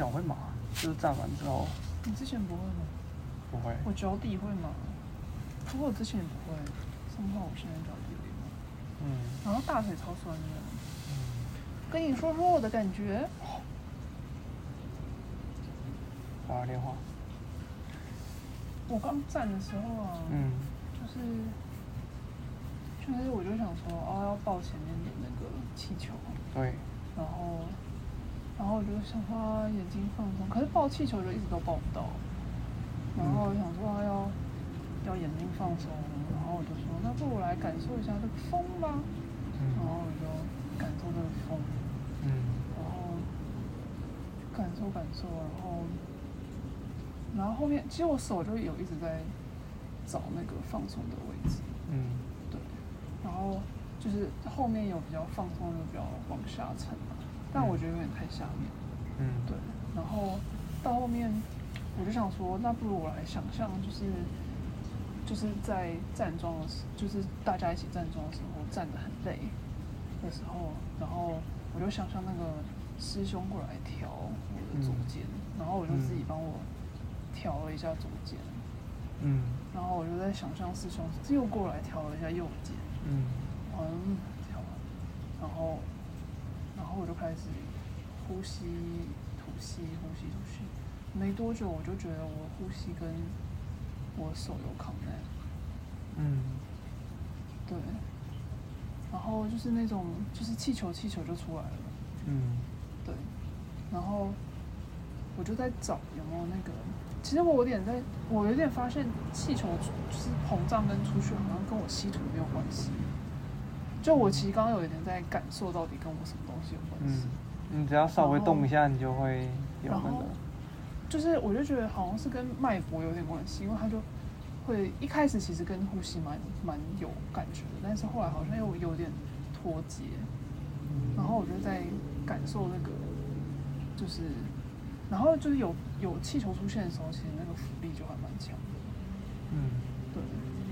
脚会麻，就是站完之后。你之前不会吗？不会。我脚底会麻，不过我之前也不会，生怕我现在脚底会麻，嗯。然后大腿超酸的。嗯，跟你说说我的感觉，打个电话。我刚站的时候啊，嗯。就是就是我就想说，哦，要抱前面的那个气球，对，然后然后我就想说啊眼睛放松，可是抱气球就一直都抱不到，然后我想说啊要要眼睛放松，然后我就说那不如来感受一下这个风吧，然后嗯我就感受这个风，嗯。然后感受感受，然后然后后面其实我手就有一直在找那个放松的位置，嗯。对，然后就是后面有比较放松，就比较往下沉嘛，但我觉得有点太下面，嗯，对，然后到后面我就想说，那不如我来想象，就是就是在站桩的时，就是大家一起站桩的时候，站得很累的时候，然后我就想象那个师兄过来调我的左肩，然后我就自己帮我调了一下左肩，嗯。然后我就在想象师兄又过来调了一下右肩，嗯。嗯，调完，然后然后我就开始呼吸、吐吸、呼吸、吐吸，没多久我就觉得我呼吸跟我手有 connect，嗯。对，然后就是那种就是气球气球就出来了，嗯。对，然后我就在找有没有那个，其实我有点在，我有点发现气球就是膨胀跟出去好像跟我吸吐没有关系，就我其实刚刚有一点在感受到底跟我什么东西有关系。嗯，你只要稍微动一下，你就会有那个，就是我就觉得好像是跟脉搏有点关系，因为它就会一开始其实跟呼吸蛮蛮有感觉的，但是后来好像又有点脱节，然后我就在感受那个，就是，然后就是有有气球出现的时候，其实那个浮力就还蛮强的，嗯。对，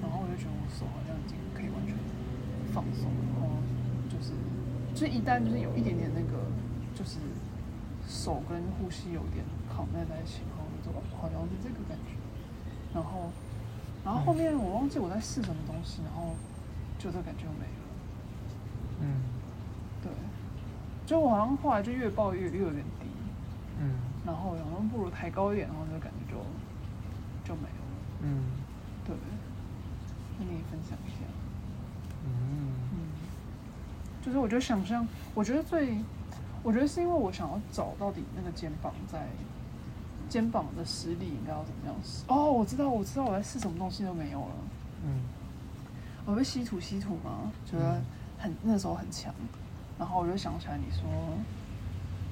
然后我就觉得我手好像已经可以完全放松，然后就是，就一旦就是有一点点那个，就是手跟呼吸有点扛在在一起，然后我就哦好像是这个感觉，然后，然后后面我忘记我在试什么东西，然后就这感觉就没了，嗯。对，就我好像后来就越抱越越有点低，嗯。然后然后不如抬高一点，然后就感觉就就没有了，嗯。对，跟你分享一下。嗯。嗯，就是我觉得想象，我觉得最，我觉得是因为我想要找到底那个肩膀在肩膀的实力应该要怎么样使。哦，我知道，我知道我在试什么东西都没有了。嗯。我会稀土稀土吗，觉得很那时候很强，然后我就想起来你说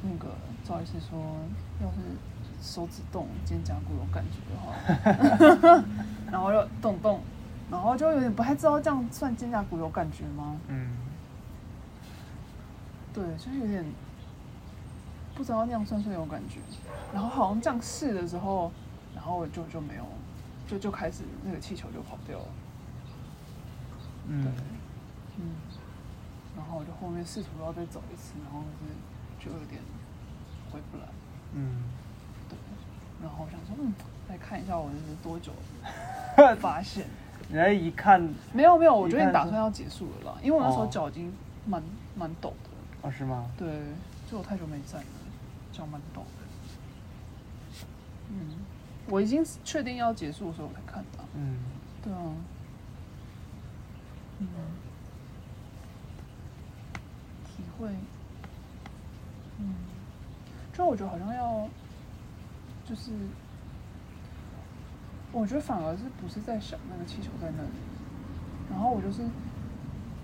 那个赵医师说，要是手指动肩胛骨有感觉的话 然后就动动，然后就有点不太知道这样算肩胛骨有感觉吗？嗯对，就是有点不知道那样算不算有感觉。然后好像这样试的时候，然后我就就没有，就就开始那个气球就跑掉了。对嗯，嗯。然后我就后面试图要再走一次，然后就是就有点回不来。嗯，对。然后我想说，嗯，再看一下我这是多久 发现。人家一看，没有没有，我一觉得你打算要结束了啦，因为我那时候哦脚已经蛮蛮抖的。哦是吗？对，就我太久没站了，脚蛮抖的。嗯，我已经确定要结束的时候我才看的。嗯对啊。嗯。体会。嗯。就我觉得好像要，就是，我觉得反而是不是在想那个气球在那里，然后我就是，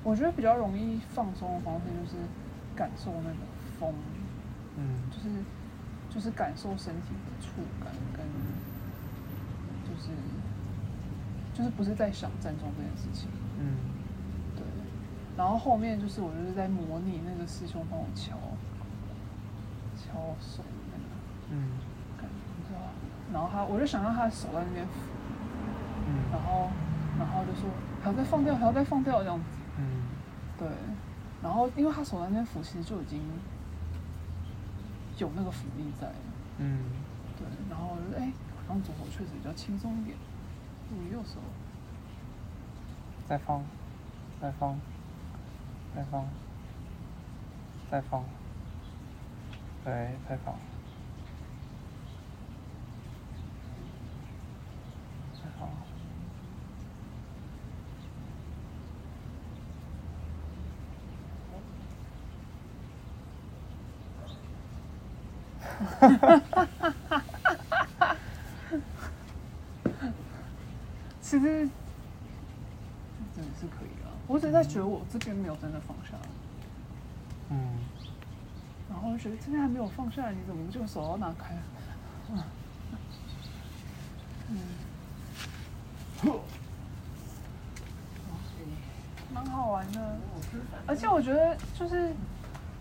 我觉得比较容易放松的方式就是感受那个风，嗯就是就是感受身体的触感跟，就是就是不是在想站桩这件事情，嗯对。然后后面就是我就是在模拟那个师兄帮我敲敲手那个嗯？然后他我就想让他的手在那边。扶，然嗯后然后就说还要再放掉，还要再放掉这样子。嗯。对，然后因为他手在那边扶，其实就已经有那个浮力在了。嗯，对，然后我就哎，好像左手确实比较轻松一点，不如右手。再放，再放，再放，再放，对，再放，再放。其实真的是可以啊，我只是在觉得我这边没有真的放下，嗯，然后就觉得这边还没有放下来，你怎么就手要拿开？嗯，嗯，蛮好玩的，而且我觉得就是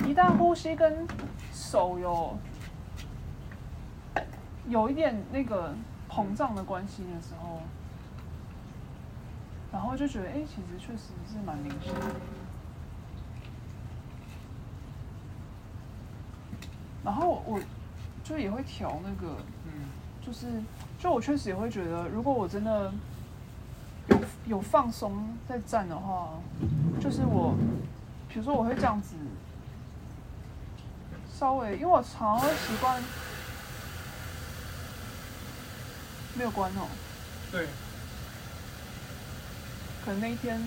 一旦呼吸跟手有有一点那个膨胀的关系的时候，然后就觉得哎、其实确实是蛮明显的。然后我就也会调那个，嗯，就是就我确实也会觉得，如果我真的有有放松在站的话，就是我，比如说我会这样子，稍微，因为我常常会习惯没有关哦，对，可能那一天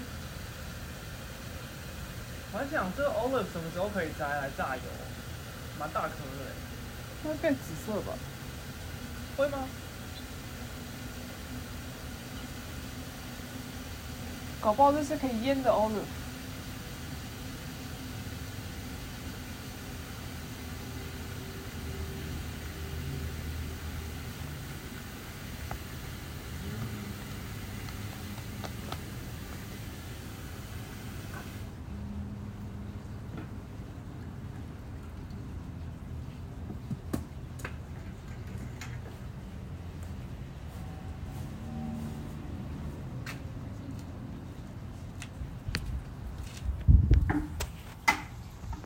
我在想这 olive 什么时候可以摘来榨油？蛮大颗的，它会变紫色吧，会吗？搞不好这是可以腌的 olive。